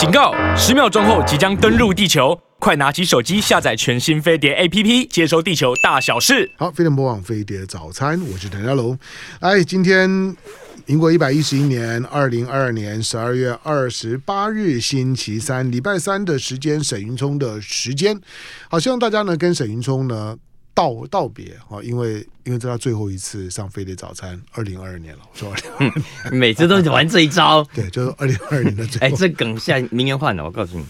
警告！十秒钟后即将登陆地球，快拿起手机下载全新飞碟 APP，接收地球大小事。好，飞碟播网飞碟早餐，我是谭家龙。哎，今天民国一百一十一年二零二二年十二月二十八日星期三，礼拜三的时间，沈云聪的时间。好，希望大家呢跟沈云聪呢。道道别啊，因为因为这是他最后一次上飞碟早餐，二零二二年了。我说二零二每次都玩这一招，对，就是二零二二年的最后。哎，这梗现在明年换了，我告诉你。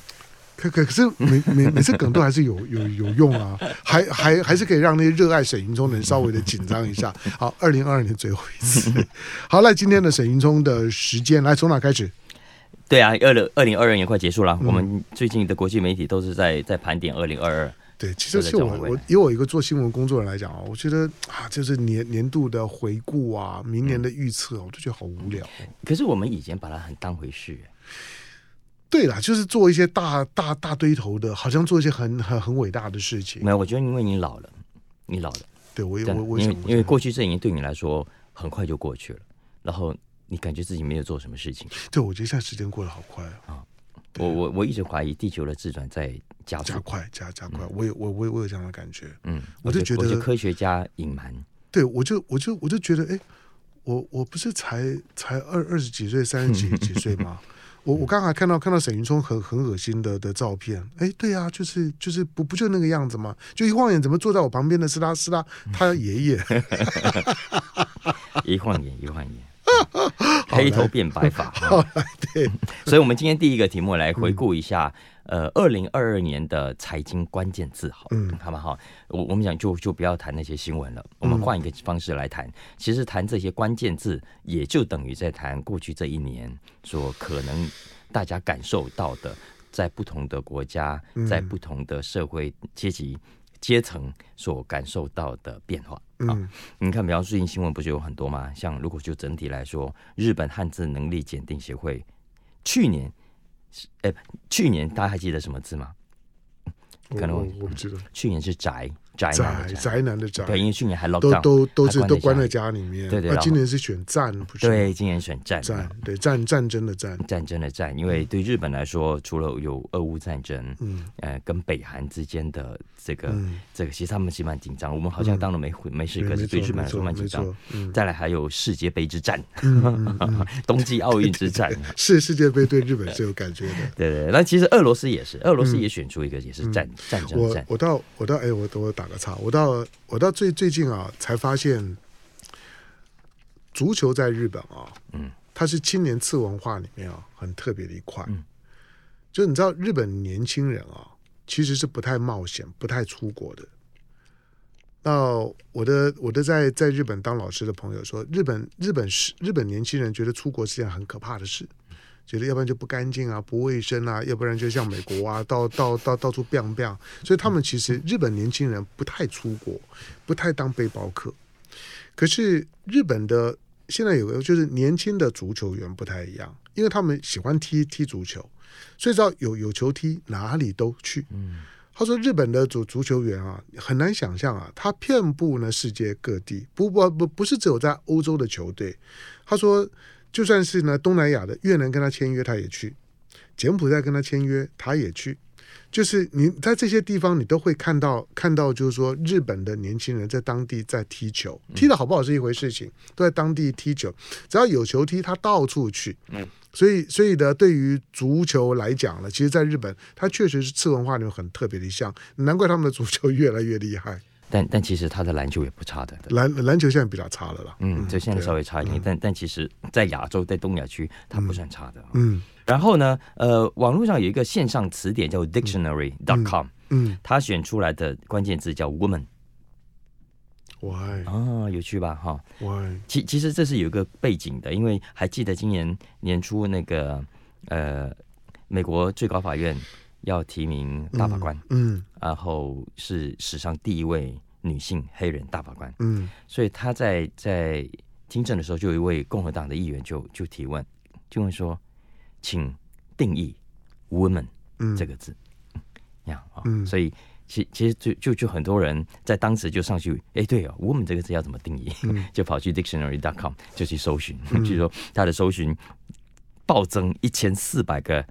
可可可是每每每次梗都还是有有有用啊，还还还是可以让那些热爱沈云聪的人稍微的紧张一下。好，二零二二年最后一次。好，来今天的沈云聪的时间，来从哪开始？对啊，二零二零二二年快结束了，嗯、我们最近的国际媒体都是在在盘点二零二二。对，其实是我我以我一个做新闻工作人来讲啊，我觉得啊，就是年年度的回顾啊，明年的预测，我都觉得好无聊。可是我们以前把它很当回事。对啦，就是做一些大大大堆头的，好像做一些很很很伟大的事情。没有，我觉得因为你老了，你老了。对，我我我因为因为过去这一年对你来说很快就过去了，然后你感觉自己没有做什么事情。对，我觉得现在时间过得好快啊。啊我我我一直怀疑地球的自转在加加快加加快，我有我我我有这样的感觉，嗯，我就觉得科学家隐瞒，对我就我就我就觉得，哎，我我不是才才二二十几岁三十几几岁吗？我我刚才看到看到沈云聪很很恶心的的照片，哎，对啊，就是就是不不就那个样子吗？就一晃眼，怎么坐在我旁边的是他是他他爷爷，一晃眼一晃眼。黑头变白发，对，所以，我们今天第一个题目来回顾一下，呃，二零二二年的财经关键字，好，嗯，好不好？我我们讲就就不要谈那些新闻了，我们换一个方式来谈。其实谈这些关键字，也就等于在谈过去这一年所可能大家感受到的，在不同的国家，在不同的社会阶级。阶层所感受到的变化啊，嗯、你看，比方最近新闻不是有很多吗？像如果就整体来说，日本汉字能力检定协会去年，哎、欸，去年大家还记得什么字吗？可能我，我不记得，去年是宅。宅宅男的宅，对，因为去年还都都都是都关在家里面，对对。今年是选战，不是？对，今年选战，战对战战争的战，战争的战。因为对日本来说，除了有俄乌战争，嗯，呃，跟北韩之间的这个这个，其实他们其实蛮紧张。我们好像当了没没事，可是对日本来说蛮紧张。再来还有世界杯之战，冬季奥运之战，是世界杯对日本是有感觉的。对对，那其实俄罗斯也是，俄罗斯也选出一个也是战战争战。我到我到哎，我我打个岔，我到。我到最最近啊，才发现足球在日本啊，嗯，它是青年次文化里面啊很特别的一块。嗯，就你知道，日本年轻人啊，其实是不太冒险、不太出国的。那我的我的在在日本当老师的朋友说，日本日本是日本年轻人觉得出国是件很可怕的事。觉得要不然就不干净啊，不卫生啊，要不然就像美国啊，到到到到处 biang biang。所以他们其实日本年轻人不太出国，不太当背包客。可是日本的现在有个就是年轻的足球员不太一样，因为他们喜欢踢踢足球，所以知道有有球踢哪里都去。嗯他说日本的足足球员啊，很难想象啊，他遍布呢世界各地，不不不不是只有在欧洲的球队。他说。就算是呢，东南亚的越南跟他签约，他也去；柬埔寨跟他签约，他也去。就是你在这些地方，你都会看到看到，就是说日本的年轻人在当地在踢球，踢的好不好是一回事情，情都在当地踢球，只要有球踢，他到处去。嗯，所以所以呢，对于足球来讲呢，其实在日本，它确实是次文化里面很特别的一项，难怪他们的足球越来越厉害。但但其实他的篮球也不差的，篮篮球现在比较差了啦。嗯，就现在稍微差一点，但但其实，在亚洲，在东亚区，他不算差的。嗯，然后呢，呃，网络上有一个线上词典叫 Dictionary.com，嗯，他选出来的关键字叫 woman。Why？啊，有趣吧？哈。Why？其其实这是有一个背景的，因为还记得今年年初那个呃，美国最高法院。要提名大法官，嗯，嗯，然后是史上第一位女性黑人大法官，嗯，所以他在在听证的时候，就有一位共和党的议员就就提问，就问说，请定义 “woman” 这个字，呀啊，嗯，所以其其实就就就很多人在当时就上去，哎，对哦，“woman” 这个字要怎么定义？嗯，就跑去 dictionary.com 就去搜寻，据说他的搜寻暴增一千四百个。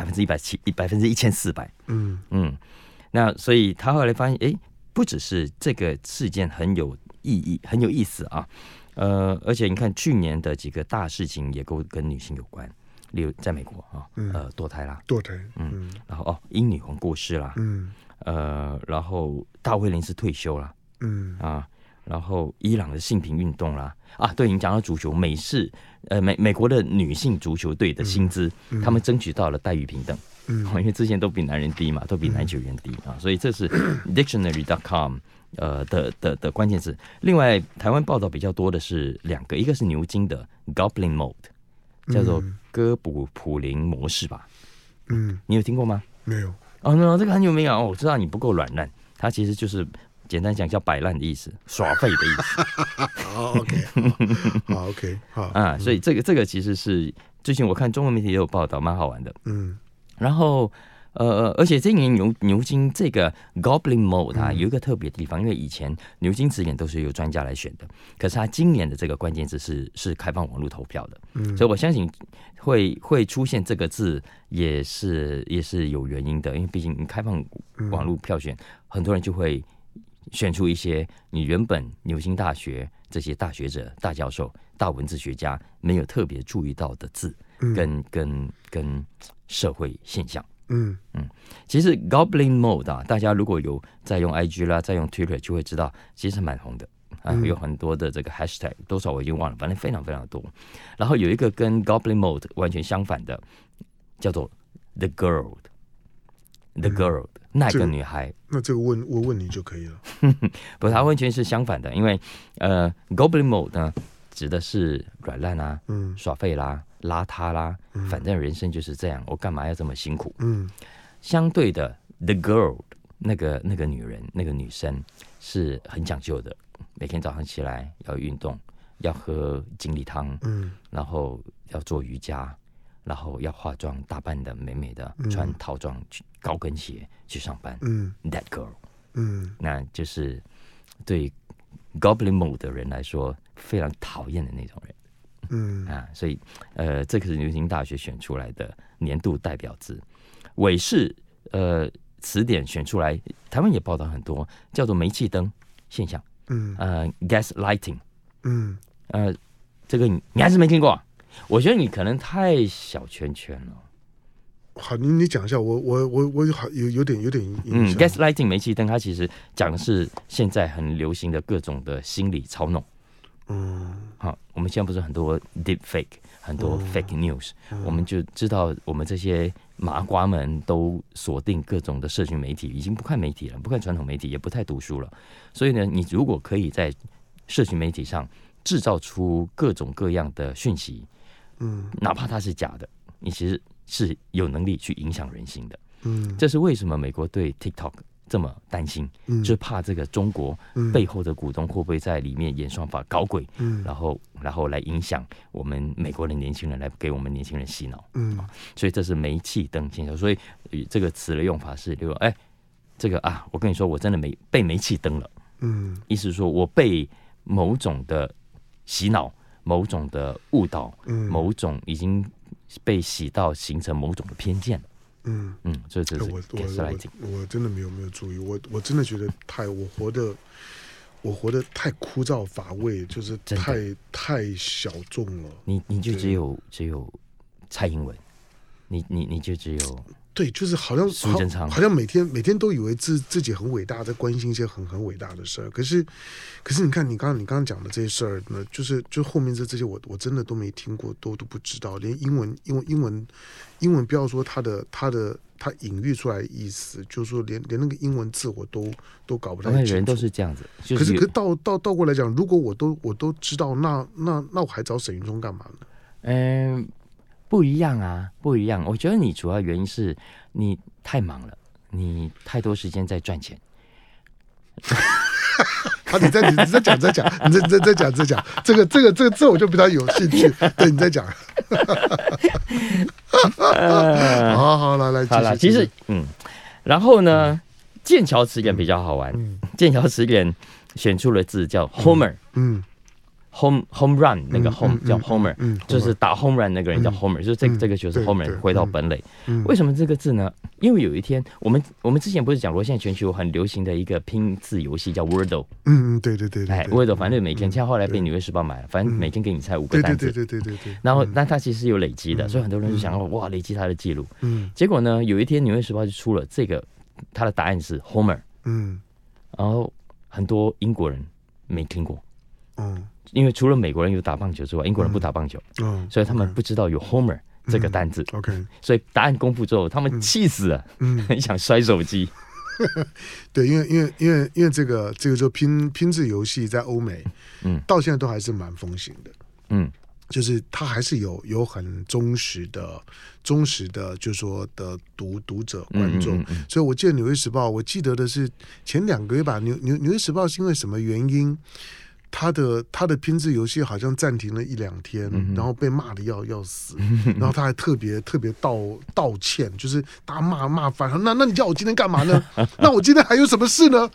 百分之一百七，百分之一千四百。嗯。嗯，那所以他后来发现，哎，不只是这个事件很有意义、很有意思啊，呃，而且你看去年的几个大事情也都跟女性有关，例如在美国啊，呃，堕胎啦，堕胎，嗯，然后哦，英女皇过世啦，嗯，呃，然后大卫林斯退休啦，嗯。啊。然后伊朗的性平运动啦，啊，对，你讲到足球，美式呃美美国的女性足球队的薪资，嗯嗯、他们争取到了待遇平等，嗯，因为之前都比男人低嘛，都比男球员低、嗯、啊，所以这是 dictionary.com 呃的的的关键词。另外，台湾报道比较多的是两个，一个是牛津的 Goblin Mode，叫做哥布普林模式吧，嗯，你有听过吗？没有。哦，那这个很有名啊，哦，我知道你不够软烂，它其实就是。简单讲叫摆烂的意思，耍废的意思。好，OK，好，OK，好。啊，所以这个这个其实是最近我看中文媒体也有报道，蛮好玩的。嗯，然后呃，而且这一年牛牛津这个 Goblin Mode 啊，有一个特别的地方，因为以前牛津词典都是由专家来选的，可是它今年的这个关键字是是开放网络投票的，嗯，所以我相信会会出现这个字也是也是有原因的，因为毕竟你开放网络票选，很多人就会。选出一些你原本牛津大学这些大学者、大教授、大文字学家没有特别注意到的字，跟、嗯、跟跟社会现象。嗯。嗯，其实 Goblin Mode 啊，大家如果有在用 IG 啦，在用 Twitter 就会知道，其实蛮红的。啊，有很多的这个 Hashtag，多少我已经忘了，反正非常非常多。然后有一个跟 Goblin Mode 完全相反的，叫做 The Girl，The Girl。嗯那个女孩，那这个问我问你就可以了。不，它完全是相反的，因为呃，Goblin Mode 呢，指的是软烂啊，嗯，耍废啦，邋遢啦，嗯、反正人生就是这样，我干嘛要这么辛苦？嗯，相对的，The Girl 那个那个女人，那个女生是很讲究的，每天早上起来要运动，要喝精力汤，嗯，然后要做瑜伽。然后要化妆打扮的美美的，嗯、穿套装去高跟鞋去上班。嗯，That girl，嗯，那就是对 Goblin Mode 的人来说非常讨厌的那种人。嗯啊，所以呃，这个是牛津大学选出来的年度代表字。韦氏呃词典选出来，台湾也报道很多，叫做煤气灯现象。嗯，呃，gas lighting。嗯，呃，这个你你还是没听过？我觉得你可能太小圈圈了。好，你你讲一下，我我我我好有有点有点嗯，gaslighting 煤气灯，它其实讲的是现在很流行的各种的心理操弄。嗯，好，我们现在不是很多 deep fake，很多 fake news，、嗯、我们就知道我们这些麻瓜们都锁定各种的社群媒体，已经不看媒体了，不看传统媒体，也不太读书了。所以呢，你如果可以在社群媒体上制造出各种各样的讯息。嗯，哪怕它是假的，你其实是有能力去影响人心的。嗯，这是为什么美国对 TikTok 这么担心，嗯，就是怕这个中国背后的股东会不会在里面演算法搞鬼，嗯，然后然后来影响我们美国的年轻人，来给我们年轻人洗脑。嗯，所以这是煤气灯现象。所以这个词的用法是，就说，哎，这个啊，我跟你说，我真的没被煤气灯了。嗯，意思是说我被某种的洗脑。某种的误导，嗯，某种已经被洗到形成某种的偏见，嗯。嗯，所以这是我我我真的没有没有注意，我我真的觉得太我活的我活的太枯燥乏味，就是太太小众了。你你就只有只有蔡英文，你你你就只有。对，就是好像好，好像每天每天都以为自自己很伟大，在关心一些很很伟大的事儿。可是，可是你看，你刚刚你刚刚讲的这些事儿呢，就是就后面这这些我，我我真的都没听过，都都不知道。连英文，英文，英文，英文，不要说它的它的它隐喻出来的意思，就是说连连那个英文字我都都搞不太清楚。人都是这样子。可是，可是倒倒倒过来讲，如果我都我都知道，那那那我还找沈云聪干嘛呢？嗯。不一样啊，不一样。我觉得你主要原因是你太忙了，你太多时间在赚钱。好，你再你再讲再讲，你再再再讲再讲，这个这个这个这我就比较有兴趣。对，你再讲。好好来来，好了，其实嗯，然后呢，剑桥词典比较好玩。剑桥词典选出了字叫 Homer，嗯 home home run 那个 home 叫 homer，就是打 home run 那个人叫 homer，就是这个这个就是 homer 回到本垒。为什么这个字呢？因为有一天我们我们之前不是讲过，现在全球很流行的一个拼字游戏叫 Wordle。嗯嗯，对对对，哎，Wordle 反正每天，现在后来被纽约时报买了，反正每天给你猜五个单词。对对对对对。然后，但它其实有累积的，所以很多人就想要哇，累积它的记录。嗯。结果呢，有一天纽约时报就出了这个，它的答案是 homer。嗯。然后很多英国人没听过。嗯。因为除了美国人有打棒球之外，英国人不打棒球，嗯，所以他们不知道有 Homer 这个单字。OK，所以答案公布之后，他们气死了，嗯，很想摔手机。对，因为因为因为因为这个这个就拼拼字游戏在欧美，嗯，到现在都还是蛮风行的，嗯，就是他还是有有很忠实的忠实的，就是说的读读者观众。所以我记得《纽约时报》，我记得的是前两个月吧，《纽纽纽约时报》是因为什么原因？他的他的拼字游戏好像暂停了一两天，嗯、然后被骂的要要死，然后他还特别特别道道歉，就是大家骂骂翻。那那你叫我今天干嘛呢？那我今天还有什么事呢？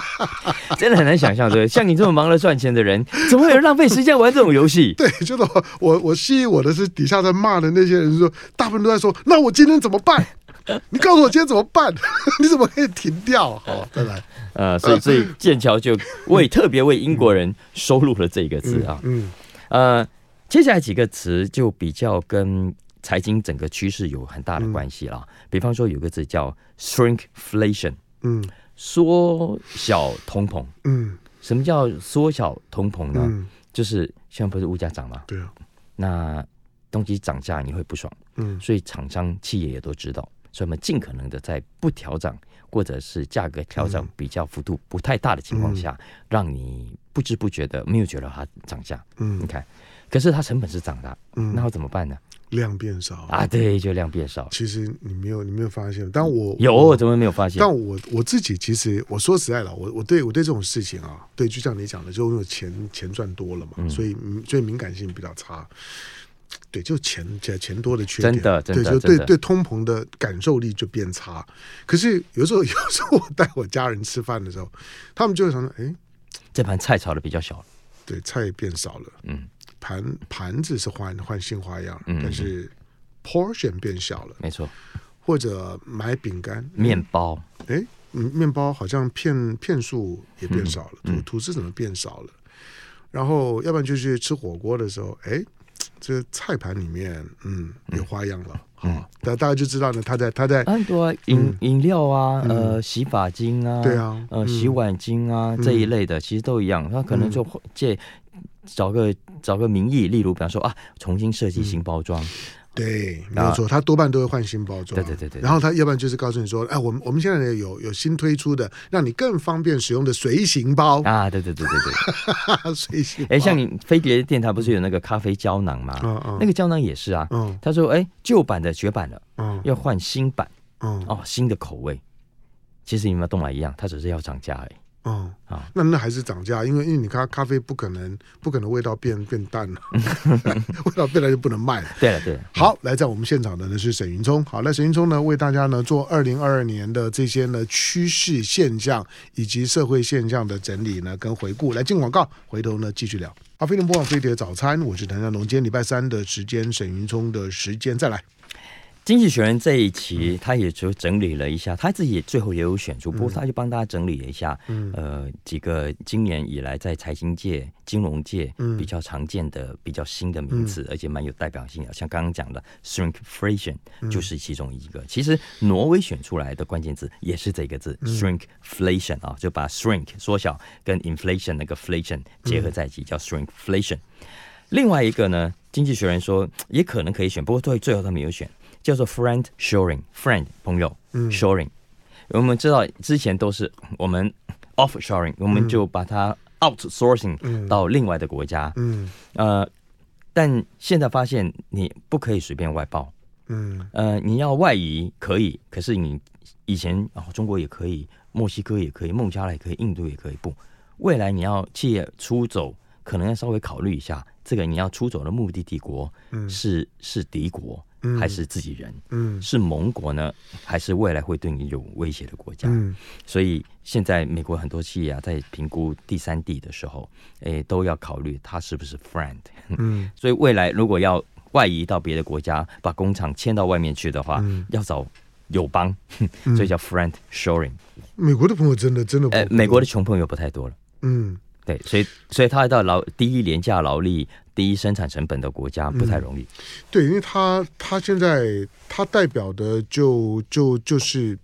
真的很难想象，对，像你这么忙着赚钱的人，怎么会有人浪费时间玩这种游戏？对，就是我我我吸引我的是底下在骂的那些人说，大部分都在说，那我今天怎么办？你告诉我今天怎么办？你怎么可以停掉？好，再来。呃，所以所以剑桥就为特别为英国人收录了这个字啊。嗯。呃，接下来几个词就比较跟财经整个趋势有很大的关系了。比方说有个字叫 shrinkflation，嗯，缩小通膨。嗯。什么叫缩小通膨呢？就是现在不是物价涨吗？对啊。那东西涨价你会不爽。嗯。所以厂商企业也都知道。所以我们尽可能的在不调整，或者是价格调整比较幅度不太大的情况下，嗯、让你不知不觉的没有觉得它涨价。嗯，你看，可是它成本是涨的，嗯，那要怎么办呢？量变少啊，对，就量变少。其实你没有，你没有发现，但我有，我怎么没有发现？但我我自己其实我说实在的，我我对我对这种事情啊，对，就像你讲的，就因为钱钱赚多了嘛，嗯、所以所以敏感性比较差。对，就钱钱钱多的缺点，真的，真的对，就对对通膨的感受力就变差。可是有时候，有时候我带我家人吃饭的时候，他们就会想说：“哎，这盘菜炒的比较小了。”对，菜也变少了。嗯，盘盘子是换换新花样，嗯、但是 portion 变小了。没错。或者买饼干、面包，哎，面包好像片片数也变少了，吐吐司怎么变少了？然后，要不然就是吃火锅的时候，哎。这菜盘里面，嗯，有花样了，嗯，大大家就知道呢，他在他在很多饮饮料啊，呃，洗发精啊，对啊，呃，洗碗精啊这一类的，其实都一样，他可能就借找个找个名义，例如比方说啊，重新设计新包装。对，没有错，他多半都会换新包装。对对对对。然后他要不然就是告诉你说，哎，我们我们现在有有新推出的，让你更方便使用的随行包啊！对对对对对，随行。哎，像你飞碟电台不是有那个咖啡胶囊吗？嗯嗯。那个胶囊也是啊。嗯。他说，哎，旧版的绝版了，嗯，要换新版，嗯，哦，新的口味。其实你们东买一样，它只是要涨价而已。哦，啊，那那还是涨价，因为因为你看咖啡不可能不可能味道变变淡了，味道变了就不能卖了。对了对了，好，来在我们现场的呢是沈云聪，好，那沈云聪呢为大家呢做二零二二年的这些呢趋势现象以及社会现象的整理呢跟回顾，来进广告，回头呢继续聊。好，飞碟播放飞碟早餐，我是谭家龙，今天礼拜三的时间，沈云聪的时间再来。经济学人这一期，他也就整理了一下，他自己也最后也有选出，不过他就帮大家整理了一下，呃，几个今年以来在财经界、金融界比较常见的、比较新的名词，而且蛮有代表性的，像刚刚讲的 shrinkflation 就是其中一个。其实挪威选出来的关键字也是这个字 shrinkflation 啊，就把 shrink 缩小跟 inflation 那个 flation 结合在一起，叫 shrinkflation。另外一个呢，经济学人说也可能可以选，不过最最后他没有选。叫做 friend shoring，friend 朋友、嗯、shoring，我们知道之前都是我们 offshoring，我们就把它 outsourcing 到另外的国家，嗯，呃，但现在发现你不可以随便外包，嗯，呃，你要外移可以，可是你以前哦，中国也可以，墨西哥也可以，孟加拉也可以，印度也可以，不，未来你要企业出走，可能要稍微考虑一下，这个你要出走的目的地国是是敌国。还是自己人？嗯，是盟国呢，还是未来会对你有威胁的国家？嗯，所以现在美国很多企业啊，在评估第三地的时候，诶，都要考虑它是不是 friend。嗯，所以未来如果要外移到别的国家，把工厂迁到外面去的话，嗯、要找友邦，所以叫 friend shoring。美国的朋友真的真的，呃，美国的穷朋友不太多了。嗯，对，所以所以他到劳第一廉价劳力。第一生产成本的国家不太容易，嗯、对，因为他他现在他代表的就就就是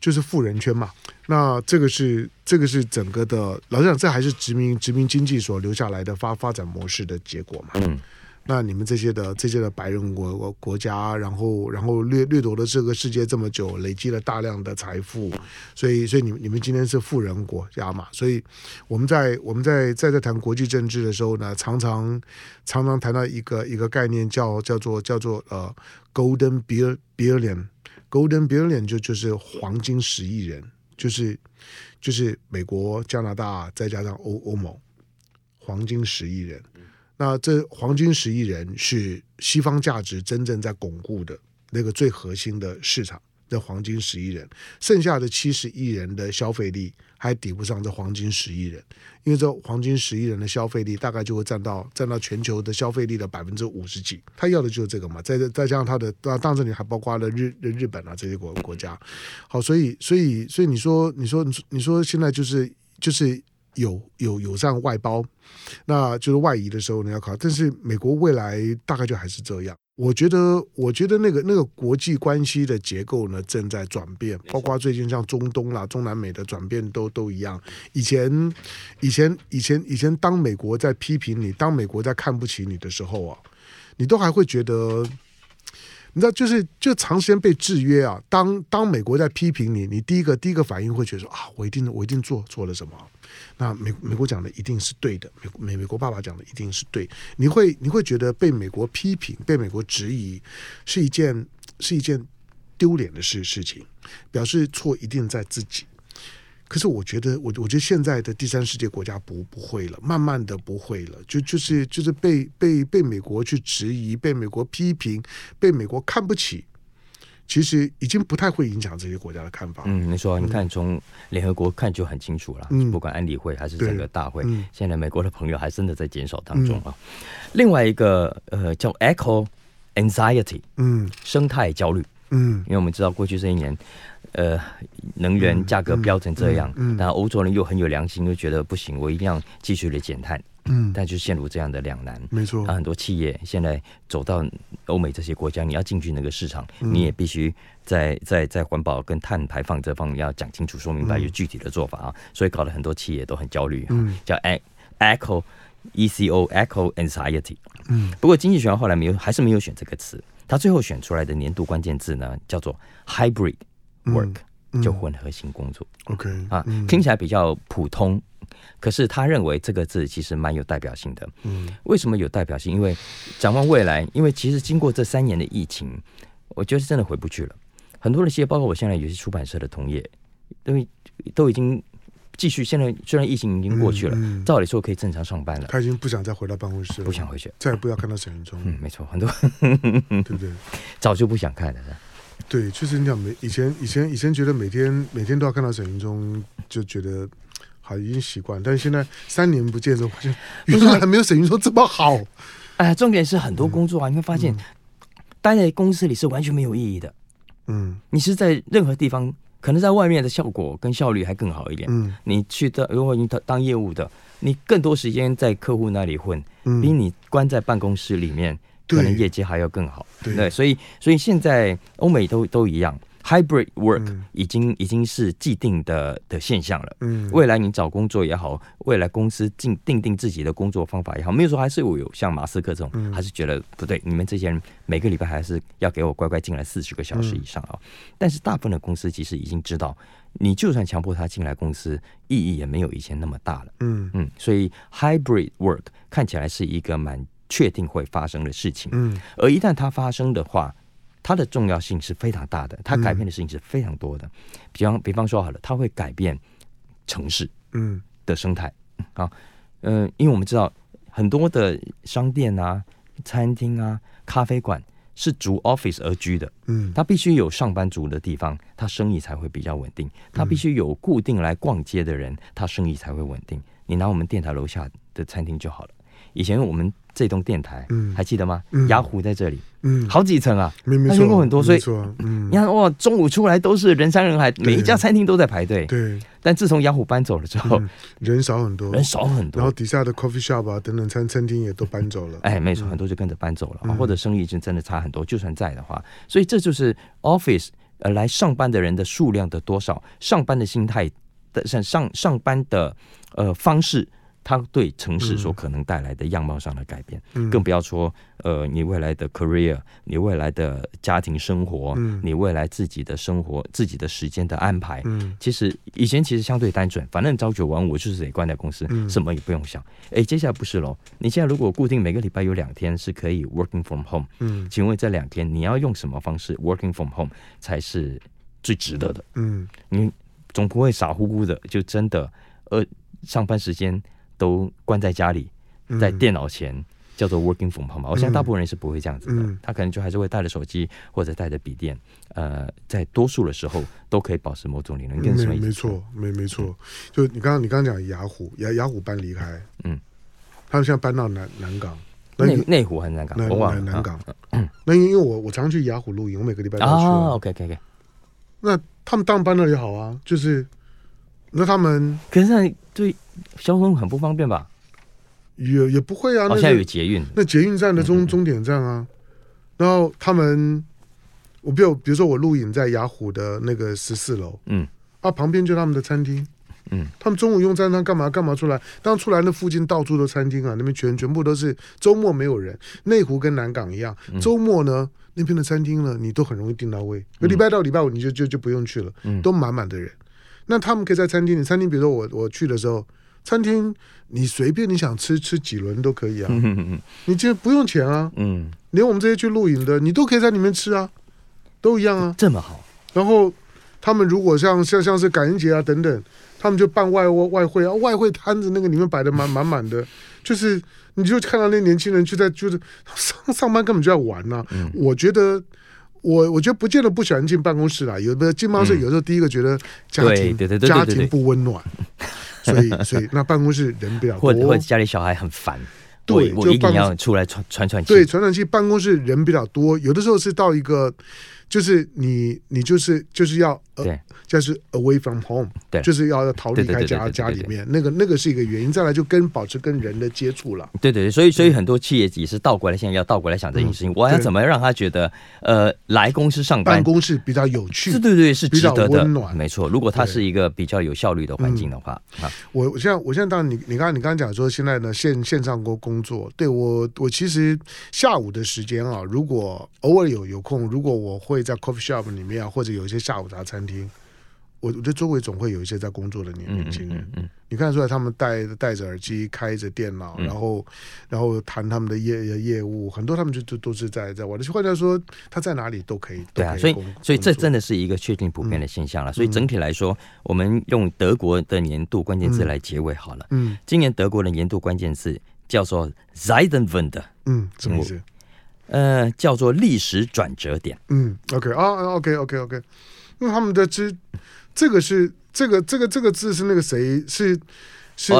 就是富人圈嘛，那这个是这个是整个的，老实讲，这还是殖民殖民经济所留下来的发发展模式的结果嘛，嗯。那你们这些的这些的白人国国国家，然后然后掠掠夺了这个世界这么久，累积了大量的财富，所以所以你们你们今天是富人国家嘛？所以我们在我们在在在谈国际政治的时候呢，常常常常谈到一个一个概念叫叫做叫做呃 Golden Billion，Golden Billion 就就是黄金十亿人，就是就是美国、加拿大再加上欧欧盟，黄金十亿人。那这黄金十亿人是西方价值真正在巩固的那个最核心的市场的黄金十亿人，剩下的七十亿人的消费力还抵不上这黄金十亿人，因为这黄金十亿人的消费力大概就会占到占到全球的消费力的百分之五十几，他要的就是这个嘛，再再加上他的，当当这里还包括了日日本啊这些国国家，好，所以所以所以你说你说你说现在就是就是。有有有这样外包，那就是外移的时候你要考，但是美国未来大概就还是这样。我觉得，我觉得那个那个国际关系的结构呢正在转变，包括最近像中东啦、中南美的转变都都一样。以前以前以前以前，当美国在批评你，当美国在看不起你的时候啊，你都还会觉得。你知道，就是就长时间被制约啊。当当美国在批评你，你第一个第一个反应会觉得说啊，我一定我一定做做了什么。那美美国讲的一定是对的，美美美国爸爸讲的一定是对。你会你会觉得被美国批评、被美国质疑是一件是一件丢脸的事事情，表示错一定在自己。可是我觉得，我我觉得现在的第三世界国家不不会了，慢慢的不会了，就就是就是被被被美国去质疑，被美国批评，被美国看不起，其实已经不太会影响这些国家的看法。嗯，没错，你看从联合国看就很清楚了，嗯，不管安理会还是整个大会，嗯，现在美国的朋友还真的在减少当中啊。嗯，另外一个呃叫 echo Anxiety，嗯，生态焦虑，嗯，因为我们知道过去这一年。呃，能源价格飙成这样，嗯，但欧洲人又很有良心，又觉得不行，我一定要继续的减碳，嗯，但就陷入这样的两难，没错。很多企业现在走到欧美这些国家，你要进去那个市场，嗯，你也必须在在在环保跟碳排放这方面要讲清楚、说明白，有具体的做法啊，所以搞得很多企业都很焦虑，嗯，叫 eco e c o eco anxiety，嗯，不过经济学家后来没有，还是没有选这个词，他最后选出来的年度关键字呢，叫做 hybrid。work、嗯、就混合型工作，OK 啊，听起来比较普通，可是他认为这个字其实蛮有代表性的。嗯，为什么有代表性？因为展望未来，因为其实经过这三年的疫情，我觉得是真的回不去了。很多的企业，包括我现在有些出版社的同业，因为都已经继续。现在虽然疫情已经过去了，嗯嗯、照理说可以正常上班了。他已经不想再回到办公室了，不想回去，再也不要看到沈云忠。嗯，没错，很多对不对？早就不想看了。对，确实你讲每以前以前以前觉得每天每天都要看到沈云中，就觉得好已经习惯，但是现在三年不见之后，发现原来还没有沈云聪这么好。哎，重点是很多工作啊，嗯、你会发现、嗯、待在公司里是完全没有意义的。嗯，你是在任何地方，可能在外面的效果跟效率还更好一点。嗯，你去的如果你当当业务的，你更多时间在客户那里混，嗯、比你关在办公室里面。可能业绩还要更好，对，对，所以所以现在欧美都都一样，hybrid work 已经、嗯、已经是既定的的现象了。嗯，未来你找工作也好，未来公司定定定自己的工作方法也好，没有说还是我有像马斯克这种，嗯、还是觉得不对。你们这些人每个礼拜还是要给我乖乖进来四十个小时以上啊。嗯、但是大部分的公司其实已经知道，你就算强迫他进来公司，意义也没有以前那么大了。嗯嗯，所以 hybrid work 看起来是一个蛮。确定会发生的事情，嗯，而一旦它发生的话，它的重要性是非常大的，它改变的事情是非常多的。比方，比方说好了，它会改变城市，嗯，的生态啊，嗯，因为我们知道很多的商店啊、餐厅啊、咖啡馆，是逐 office 而居的，嗯，它必须有上班族的地方，它生意才会比较稳定。它必须有固定来逛街的人，它生意才会稳定。你拿我们电台楼下的餐厅就好了。以前我们这栋电台，嗯，还记得吗？嗯，雅虎在这里，嗯，好几层啊，没没错，很多，所以，嗯，你看哇，中午出来都是人山人海，每一家餐厅都在排队。对，但自从雅虎搬走了之后，人少很多，人少很多，然后底下的 coffee shop 啊等等餐餐厅也都搬走了。哎，没错，很多就跟着搬走了，或者生意就真的差很多。就算在的话，所以这就是 office 呃来上班的人的数量的多少，上班的心态的上上上班的呃方式。它对城市所可能带来的样貌上的改变，嗯、更不要说呃，你未来的 career，你未来的家庭生活，嗯、你未来自己的生活、自己的时间的安排，嗯、其实以前其实相对单纯，反正朝九晚五就是得关在公司，嗯、什么也不用想。哎，接下来不是喽？你现在如果固定每个礼拜有两天是可以 working from home，嗯，请问这两天你要用什么方式 working from home 才是最值得的？嗯，你总不会傻乎乎的就真的呃上班时间。都关在家里，在电脑前、嗯、叫做 working from home 嘛。我相信大部分人是不会这样子的，嗯、他可能就还是会带着手机或者带着笔电。呃，在多数的时候都可以保持某种灵能。没没错，没没错。就你刚刚你刚刚讲雅虎雅雅虎搬离开，嗯，他们现在搬到南南港内内湖还是南港？南南南港。嗯、那因为我我常去雅虎录影，我每个礼拜都去。啊，OK OK OK。那他们当然搬那里好啊，就是那他们可是对。交通很不方便吧？也也不会啊。好像有捷运，那捷运站的终终点站啊。然后他们，我比如比如说我录影在雅虎的那个十四楼，嗯，啊旁边就他们的餐厅，嗯，他们中午用餐，他干嘛干嘛出来？当出来那附近到处都餐厅啊，那边全全部都是周末没有人。内湖跟南港一样，周末呢那边的餐厅呢，你都很容易订到位。那礼拜到礼拜五你就就就不用去了，都满满的人。那他们可以在餐厅里，餐厅比如说我我去的时候。餐厅，你随便你想吃吃几轮都可以啊，你这不用钱啊，嗯，连我们这些去露营的，你都可以在里面吃啊，都一样啊，这么好。然后他们如果像像像是感恩节啊等等，他们就办外外汇啊，外汇摊子那个里面摆的满满满的，就是你就看到那年轻人就在就是上上班根本就在玩呐、啊。嗯、我觉得我我觉得不见得不喜欢进办公室啦，有的进办公室有时候第一个觉得家庭家庭不温暖。所以，所以那办公室人比较多，家里小孩很烦，对，我一定要出来喘喘喘气。对，喘喘气。办公室人比较多，有的时候是到一个，就是你你就是就是要对。就是 away from home，对，就是要逃离开家家里面，那个那个是一个原因。再来就跟保持跟人的接触了。对对对，所以所以很多企业也是倒过来，现在要倒过来想这件事情。我要怎么让他觉得呃来公司上班，办公室比较有趣？对对对，是值得的，温暖。没错，如果它是一个比较有效率的环境的话，啊，我我现在我现在当然你你刚刚你刚刚讲说现在呢线线上工工作，对我我其实下午的时间啊，如果偶尔有有空，如果我会在 coffee shop 里面啊，或者有一些下午茶餐厅。我我觉得周围总会有一些在工作的年年轻人，嗯嗯嗯、你看得出来他们戴戴着耳机，开着电脑，嗯、然后然后谈他们的业业务，很多他们就都都是在在玩的。换句话说，他在哪里都可以。对啊，所以所以这真的是一个确定普遍的现象了。嗯、所以整体来说，我们用德国的年度关键字来结尾好了。嗯，今年德国的年度关键字叫做 Zeitenwende。嗯，什么意思？呃，叫做历史转折点。嗯，OK 啊，OK OK OK，那他们的这。这个是这个这个这个字是那个谁是是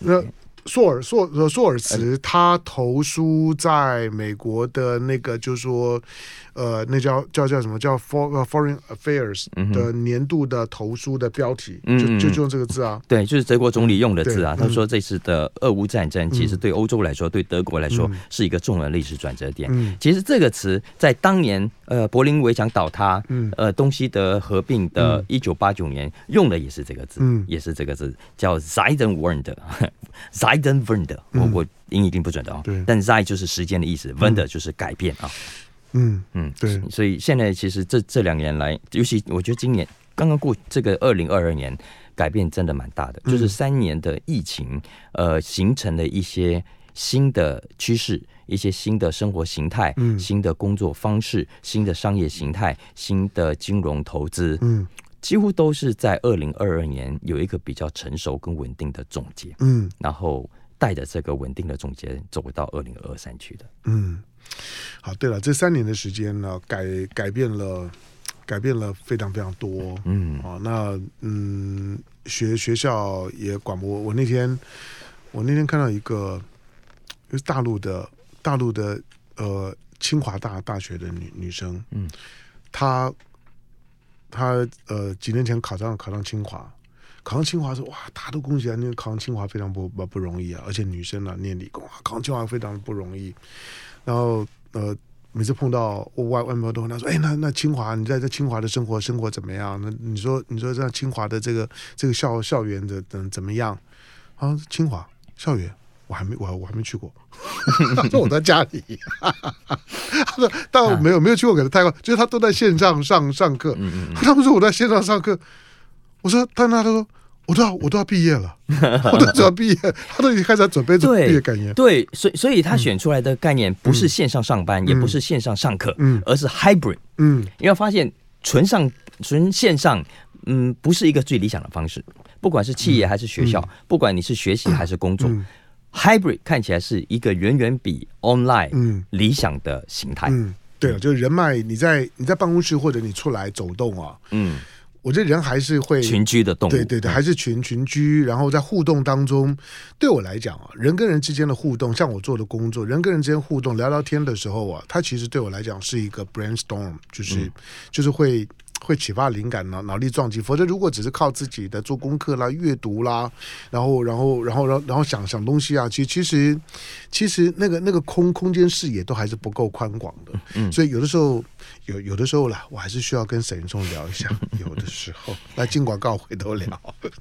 那索尔朔呃朔尔茨他投书在美国的那个就是说。呃，那叫叫叫什么叫 For Foreign Affairs 的年度的投书的标题，嗯、就就用这个字啊。对，就是德国总理用的字啊。嗯、他说这次的俄乌战争，其实对欧洲来说，嗯、对德国来说，是一个重要的历史转折点。嗯、其实这个词在当年呃柏林围墙倒塌，嗯、呃东西德合并的一九八九年用的也是这个字，嗯、也是这个字叫 Zeidenwende。Zeiden Wende，。我我音一定不准的哦。对但 Zeit 就是时间的意思，Wende 就是改变啊。嗯嗯，对，所以现在其实这这两年来，尤其我觉得今年刚刚过这个二零二二年，改变真的蛮大的。就是三年的疫情，呃，形成了一些新的趋势，一些新的生活形态，嗯，新的工作方式，新的商业形态，新的金融投资，嗯，几乎都是在二零二二年有一个比较成熟跟稳定的总结，嗯，然后。带着这个稳定的总结走到二零二三去的。嗯，好，对了，这三年的时间呢，改改变了，改变了非常非常多。嗯，哦，那嗯，学学校也管不。我那天我那天看到一个，就是大陆的大陆的呃清华大大学的女女生，嗯，她她呃几年前考上考上清华。考上清华说哇，大家都恭喜啊！那个考上清华非常不不不容易啊，而且女生啊念理工啊，考上清华非常不容易。然后呃，每次碰到我外外婆都问他说，哎，那那清华你在这清华的生活生活怎么样？那你说你说这清华的这个这个校校园的怎怎么样？啊，清华校园我还没我我还没去过，他 说我在家里，他说但我没有没有去过，给他太快，就是他都在线上上上课。他们说我在线上上课。我说，他那他说，我都要我都要毕业了，我都要毕业，他都已经开始准备这毕业概念。对，所以所以他选出来的概念不是线上上班，嗯、也不是线上上课，嗯，而是 hybrid，嗯，你要发现纯上纯线上，嗯，不是一个最理想的方式。不管是企业还是学校，嗯、不管你是学习还是工作、嗯、，hybrid 看起来是一个远远比 online 嗯。理想的形态。嗯，对了，就是人脉，你在你在办公室或者你出来走动啊，嗯。我觉得人还是会群居的动物，对对对，还是群群居，然后在互动当中，对我来讲啊，人跟人之间的互动，像我做的工作，人跟人之间互动聊聊天的时候啊，它其实对我来讲是一个 brainstorm，就是、嗯、就是会。会启发灵感脑，脑力撞击。否则，如果只是靠自己的做功课啦、阅读啦，然后，然后，然后，然后，然后想想东西啊，其实，其实，其实那个那个空空间视野都还是不够宽广的。嗯，所以有的时候，有有的时候啦，我还是需要跟沈云聪聊一下。有的时候，来进广告，回头聊。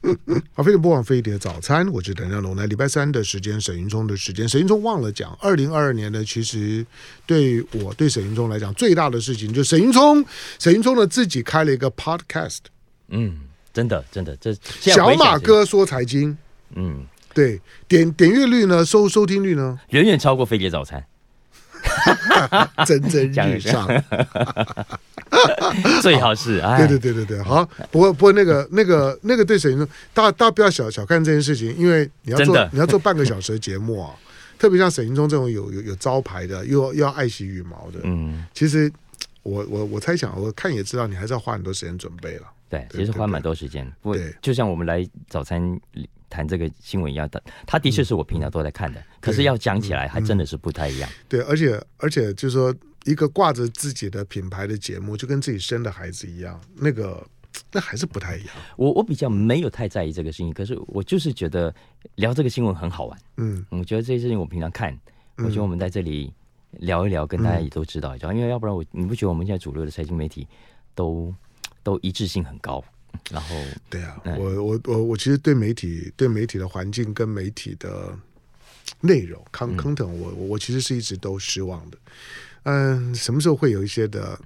好，飞碟播放飞碟早餐，我是陈亮龙。来礼拜三的时间，沈云聪的时间，沈云聪忘了讲，二零二二年呢，其实对我对沈云聪来讲最大的事情，就是沈云聪，沈云聪的自己。开了一个 podcast，嗯，真的真的，这小马哥说财经，嗯，对，点点阅率呢，收收听率呢，远远超过飞碟早餐，蒸蒸日上，最好是，哎，对对对对对，好，不过不过那个那个那个对沈云聪，大家大家不要小小看这件事情，因为你要做你要做半个小时的节目啊，特别像沈云聪这种有有有招牌的，又又要爱惜羽毛的，嗯，其实。我我我猜想，我看也知道，你还是要花很多时间准备了。对，其实花蛮多时间。对，就像我们来早餐谈这个新闻一样的，它的确是我平常都在看的。嗯、可是要讲起来，还真的是不太一样。嗯、对，而且而且就是说，一个挂着自己的品牌的节目，就跟自己生的孩子一样，那个那还是不太一样。我我比较没有太在意这个事情，可是我就是觉得聊这个新闻很好玩。嗯，我觉得这些事情我平常看，我觉得我们在这里。聊一聊，跟大家也都知道一下，嗯、因为要不然我你不觉得我们现在主流的财经媒体都都一致性很高？然后对啊，嗯、我我我我其实对媒体对媒体的环境跟媒体的内容康康腾，我我其实是一直都失望的。嗯，什么时候会有一些的？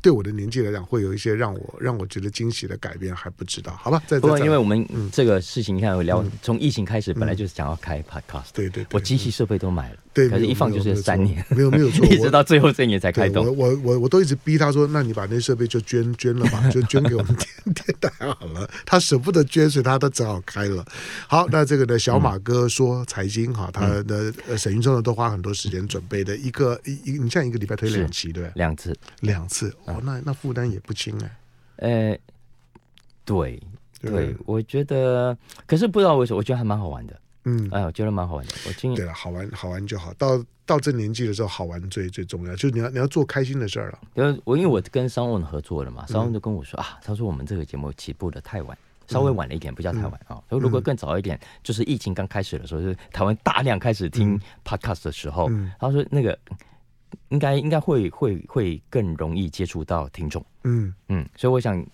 对我的年纪来讲，会有一些让我让我觉得惊喜的改变，还不知道。好吧，再不，因为我们这个事情，你看，我聊从疫情开始，本来就是想要开 podcast，对对，我机器设备都买了，对，可是一放就是三年，没有没有错，一直到最后这一年才开动。我我我我都一直逼他说，那你把那设备就捐捐了吧，就捐给我们电电台好了。他舍不得捐，所以他都只好开了。好，那这个呢，小马哥说财经哈，他的沈云聪呢都花很多时间准备的一个一一，你像一个礼拜推两期对，两次两次哦，那那负担。也不轻哎、欸，呃，对对，我觉得，可是不知道为什么，我觉得还蛮好玩的，嗯，哎，我觉得蛮好玩的。我今对了，好玩好玩就好。到到这年纪的时候，好玩最最重要，就是你要你要做开心的事儿了。因为我因为我跟商务合作了嘛，商务就跟我说啊，他说我们这个节目起步的太晚，稍微晚了一点，不叫太晚啊。他说如果更早一点，就是疫情刚开始的时候，就是台湾大量开始听 podcast 的时候，他说那个。应该应该会会会更容易接触到听众，嗯。嗯，所以我想，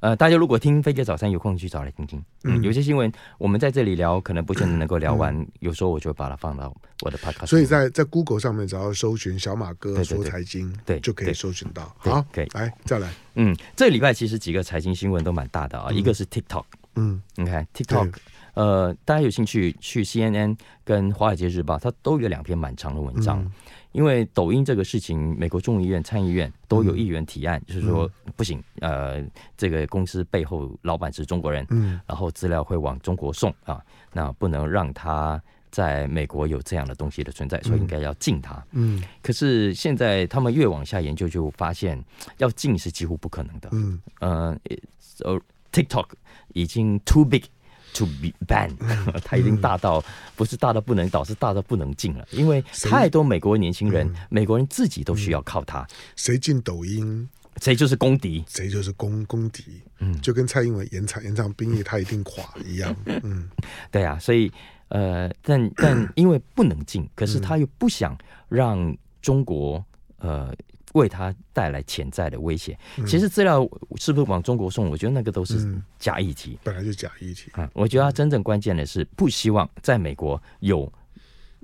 呃，大家如果听飞碟早餐有空去找来听听，嗯，有些新闻我们在这里聊，可能不见得能够聊完，有时候我就会把它放到我的 podcast。所以在在 Google 上面只要搜寻小马哥说财经，对，就可以搜寻到。好，可以。来再来，嗯，这个礼拜其实几个财经新闻都蛮大的啊，一个是 TikTok，嗯，你看 TikTok，呃，大家有兴趣去 CNN 跟华尔街日报，它都有两篇蛮长的文章。因为抖音这个事情，美国众议院、参议院都有议员提案，嗯、就是说不行，呃，这个公司背后老板是中国人，嗯，然后资料会往中国送啊，那不能让他在美国有这样的东西的存在，所以应该要禁它。嗯，可是现在他们越往下研究，就发现要禁是几乎不可能的。嗯，呃，呃，TikTok 已经 too big to be banned，它 已经大到不是大到不能倒，是大到不能进了，因为太多美国年轻人，美国人自己都需要靠它。谁进抖音？谁就是公敌，谁就是公公敌，嗯，就跟蔡英文延长延长兵役，他一定垮一样，嗯，对啊，所以呃，但但因为不能进，可是他又不想让中国呃为他带来潜在的威胁。嗯、其实资料是不是往中国送，我觉得那个都是假议题，本来就假议题。嗯，我觉得他真正关键的是不希望在美国有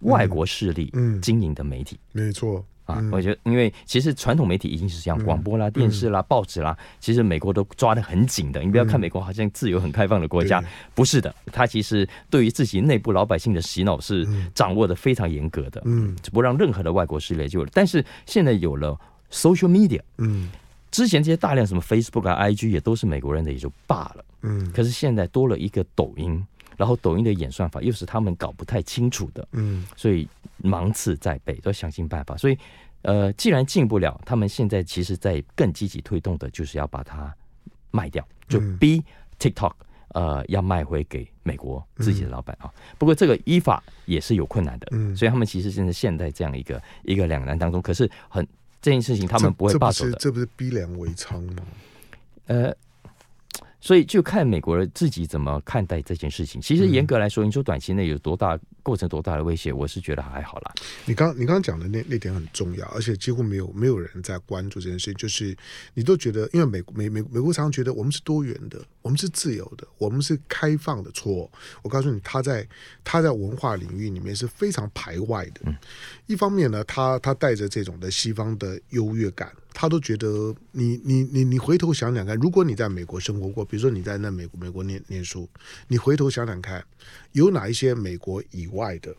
外国势力经营的媒体，没错。啊，我觉得，因为其实传统媒体已经是这样广播啦、嗯、电视啦、报纸啦，其实美国都抓得很紧的。你不要看美国好像自由、很开放的国家，不是的，它其实对于自己内部老百姓的洗脑是掌握的非常严格的，嗯，不让任何的外国势力就。但是现在有了 social media，嗯，之前这些大量什么 Facebook 啊、IG 也都是美国人的，也就罢了，嗯，可是现在多了一个抖音。然后抖音的演算法又是他们搞不太清楚的，嗯，所以芒刺在背，都要想尽办法。所以，呃，既然进不了，他们现在其实在更积极推动的就是要把它卖掉，就逼 TikTok，呃，要卖回给美国自己的老板啊。不过这个依法也是有困难的，嗯，所以他们其实现在现在这样一个一个两难当中。可是很这件事情他们不会罢手的，这不是逼良为娼吗？呃。所以就看美国人自己怎么看待这件事情。其实严格来说，你说短期内有多大构成多大的威胁，我是觉得还好啦。你刚你刚刚讲的那那点很重要，而且几乎没有没有人在关注这件事情。就是你都觉得，因为美美美美国常常觉得我们是多元的，我们是自由的，我们是开放的。错，我告诉你，他在他在文化领域里面是非常排外的。一方面呢，他他带着这种的西方的优越感。他都觉得你你你你回头想想看，如果你在美国生活过，比如说你在那美国美国念念书，你回头想想看，有哪一些美国以外的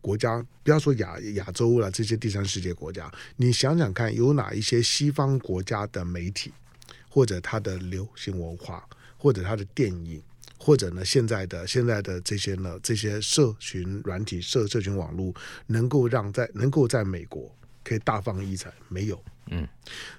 国家，不要说亚亚洲了，这些第三世界国家，你想想看，有哪一些西方国家的媒体，或者它的流行文化，或者他的电影，或者呢现在的现在的这些呢这些社群软体社社群网络，能够让在能够在美国可以大放异彩，没有。嗯，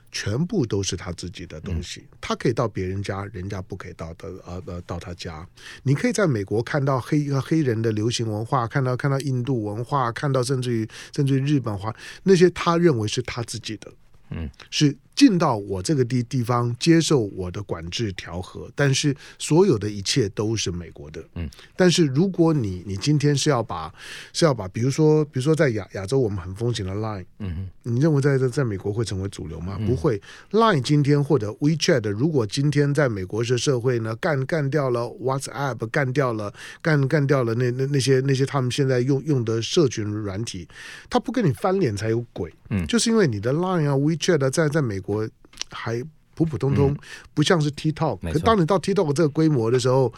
全部都是他自己的东西，嗯、他可以到别人家，人家不可以到的，呃呃，到他家。你可以在美国看到黑黑人的流行文化，看到看到印度文化，看到甚至于甚至于日本话，那些他认为是他自己的，嗯，是。进到我这个地地方，接受我的管制调和，但是所有的一切都是美国的。嗯，但是如果你你今天是要把是要把，比如说比如说在亚亚洲我们很风行的 Line，嗯哼，你认为在在在美国会成为主流吗？嗯、不会。Line 今天或者 WeChat，如果今天在美国的社会呢，干干掉了 WhatsApp，干掉了干干掉了那那那些那些他们现在用用的社群软体，他不跟你翻脸才有鬼。嗯，就是因为你的 Line 啊 WeChat 在在美国还普普通通，不像是 TikTok。可当你到 TikTok 这个规模的时候，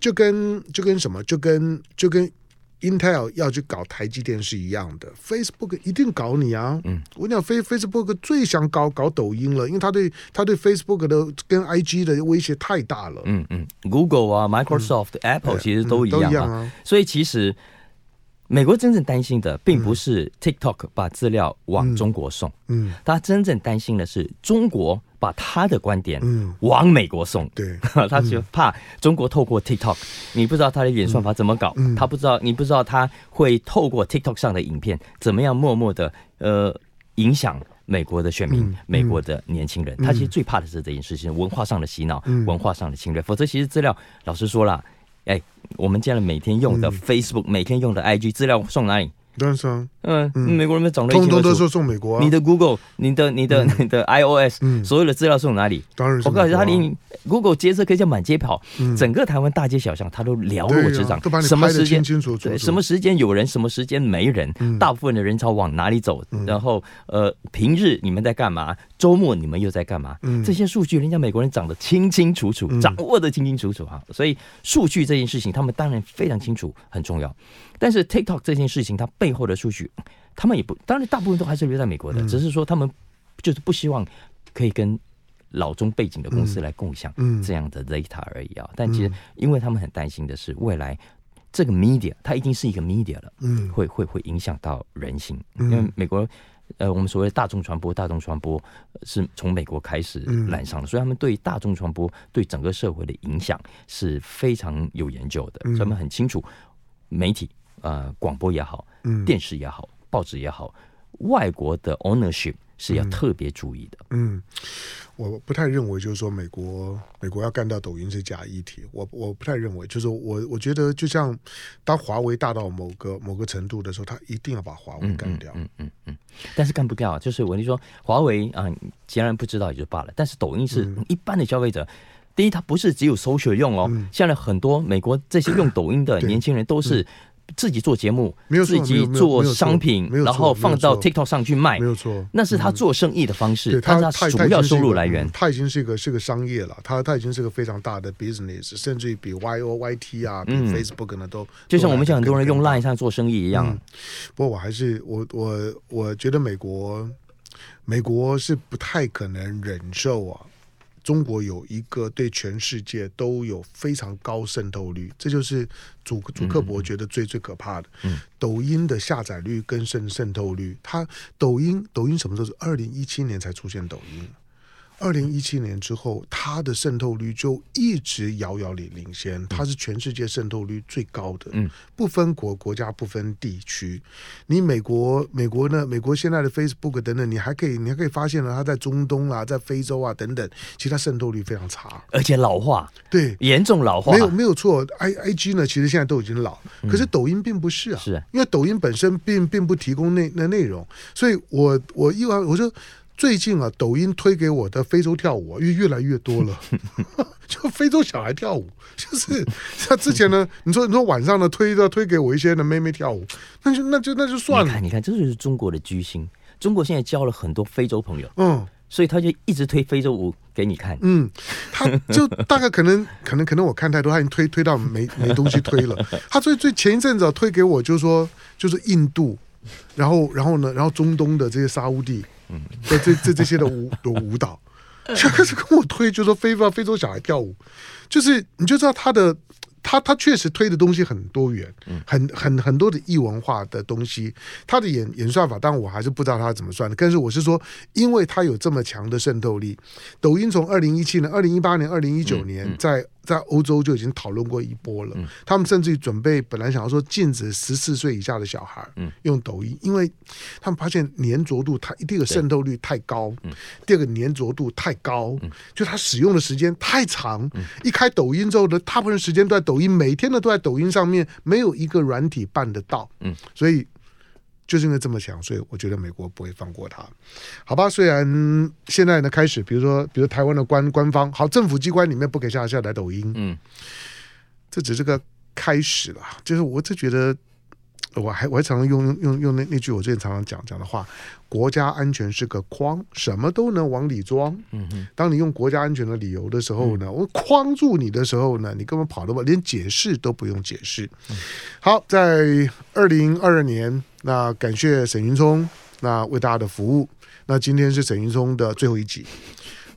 就跟就跟什么，就跟就跟 Intel 要去搞台积电是一样的。Facebook 一定搞你啊！嗯，我讲，Face Facebook 最想搞搞抖音了，因为他对他对 Facebook 的跟 IG 的威胁太大了。嗯嗯，Google 啊，Microsoft、嗯、Apple 其实都一样啊。嗯、都一样啊，所以其实。美国真正担心的，并不是 TikTok 把资料往中国送，嗯，他真正担心的是中国把他的观点往美国送，对，他就怕中国透过 TikTok，你不知道他的演算法怎么搞，他不知道，你不知道他会透过 TikTok 上的影片怎么样默默的呃影响美国的选民、美国的年轻人，他其实最怕的是这件事情，文化上的洗脑，文化上的侵略，否则其实资料，老实说了。哎，我们家人每天用的 Facebook，、嗯、每天用的 IG 资料送哪里？当然嗯，美国人们长得通通都说送美国、啊。你的 Google，你的、你的、你的 iOS，、嗯、所有的资料送哪里？当然、啊，我告诉你，他连 Google 接车可以叫满街跑，嗯、整个台湾大街小巷，他都了若指掌。啊、什么时间？清清楚楚对，什么时间有人，什么时间没人？嗯、大部分的人潮往哪里走？嗯、然后，呃，平日你们在干嘛？周末你们又在干嘛？嗯、这些数据，人家美国人掌得清清楚楚，嗯、掌握的清清楚楚哈。所以，数据这件事情，他们当然非常清楚，很重要。但是 TikTok 这件事情，它背后的数据，他们也不，当然大部分都还是留在美国的，只是说他们就是不希望可以跟老中背景的公司来共享这样的 data 而已啊。但其实，因为他们很担心的是未来这个 media 它已经是一个 media 了，嗯，会会会影响到人心，因为美国。呃，我们所谓的大众传播，大众传播是从美国开始染上的，嗯、所以他们对大众传播对整个社会的影响是非常有研究的，嗯、所以他们很清楚媒体，呃，广播也好，嗯、电视也好，报纸也好，外国的 ownership。是要特别注意的。嗯，嗯，我不太认为就是说美国美国要干掉抖音是假议题。我我不太认为，就是我我觉得就像当华为大到某个某个程度的时候，他一定要把华为干掉。嗯嗯嗯，嗯，但是干不掉，就是我跟你说，华为啊，既然不知道也就罢了。但是抖音是一般的消费者，嗯、第一，它不是只有 social 用哦。嗯、现在很多美国这些用抖音的年轻人都是。自己做节目，没有自己做商品，然后放到 TikTok 上去卖，没有错，那是他做生意的方式，他他主要收入来源，他已经是一个是个商业了，他他已经是个非常大的 business，甚至于比 YO YT 啊，比 Facebook 呢都，就像我们现在很多人用 Line 上做生意一样。不过我还是我我我觉得美国美国是不太可能忍受啊。中国有一个对全世界都有非常高渗透率，这就是祖祖克伯觉得最最可怕的。抖音的下载率跟渗渗透率，它抖音抖音什么时候是二零一七年才出现抖音？二零一七年之后，它的渗透率就一直遥遥领领先，它是全世界渗透率最高的，嗯，不分国国家，不分地区。你美国美国呢？美国现在的 Facebook 等等，你还可以你还可以发现呢，它在中东啊，在非洲啊等等，其实它渗透率非常差，而且老化，对，严重老化。没有没有错，I I G 呢，其实现在都已经老，可是抖音并不是啊，是因为抖音本身并并不提供那那内容，所以我我一完我说。最近啊，抖音推给我的非洲跳舞越越来越多了，就非洲小孩跳舞，就是像之前呢，你说你说晚上呢推的推给我一些的妹妹跳舞，那就那就那就算了。你看，你看，这就是中国的居心。中国现在交了很多非洲朋友，嗯，所以他就一直推非洲舞给你看。嗯，他就大概可能 可能可能我看太多，他已经推推到没没东西推了。他最最前一阵子推给我，就是说就是印度，然后然后呢，然后中东的这些沙乌地。嗯，这这这些的舞的舞蹈，就开始跟我推，就说非洲非洲小孩跳舞，就是你就知道他的。他他确实推的东西很多元，很很很多的异文化的东西。他的演演算法，当然我还是不知道他怎么算的。但是我是说，因为他有这么强的渗透力，抖音从二零一七年、二零一八年、二零一九年在在欧洲就已经讨论过一波了。他们甚至于准备本来想要说禁止十四岁以下的小孩用抖音，因为他们发现粘着度，它第一个渗透率太高，第二个粘着度太高，就他使用的时间太长。一开抖音之后的大部分时间都在。抖音每天呢都在抖音上面，没有一个软体办得到，嗯，所以就是因为这么想，所以我觉得美国不会放过他，好吧？虽然现在呢开始，比如说，比如台湾的官官方，好，政府机关里面不给下下载抖音，嗯，这只是个开始了，就是我只觉得。我还我还常常用用用那那句我之前常常讲讲的话，国家安全是个框，什么都能往里装。嗯哼，当你用国家安全的理由的时候呢，我框住你的时候呢，你根本跑得不，连解释都不用解释。好，在二零二二年，那感谢沈云聪那为大家的服务。那今天是沈云聪的最后一集。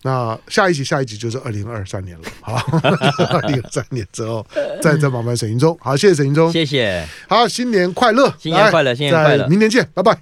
那下一集，下一集就是二零二三年了，好，二零二三年之后再再麻烦沈云忠，好，谢谢沈云忠，谢谢，好，新年快乐，新年快乐，新年快乐，明年见，拜拜。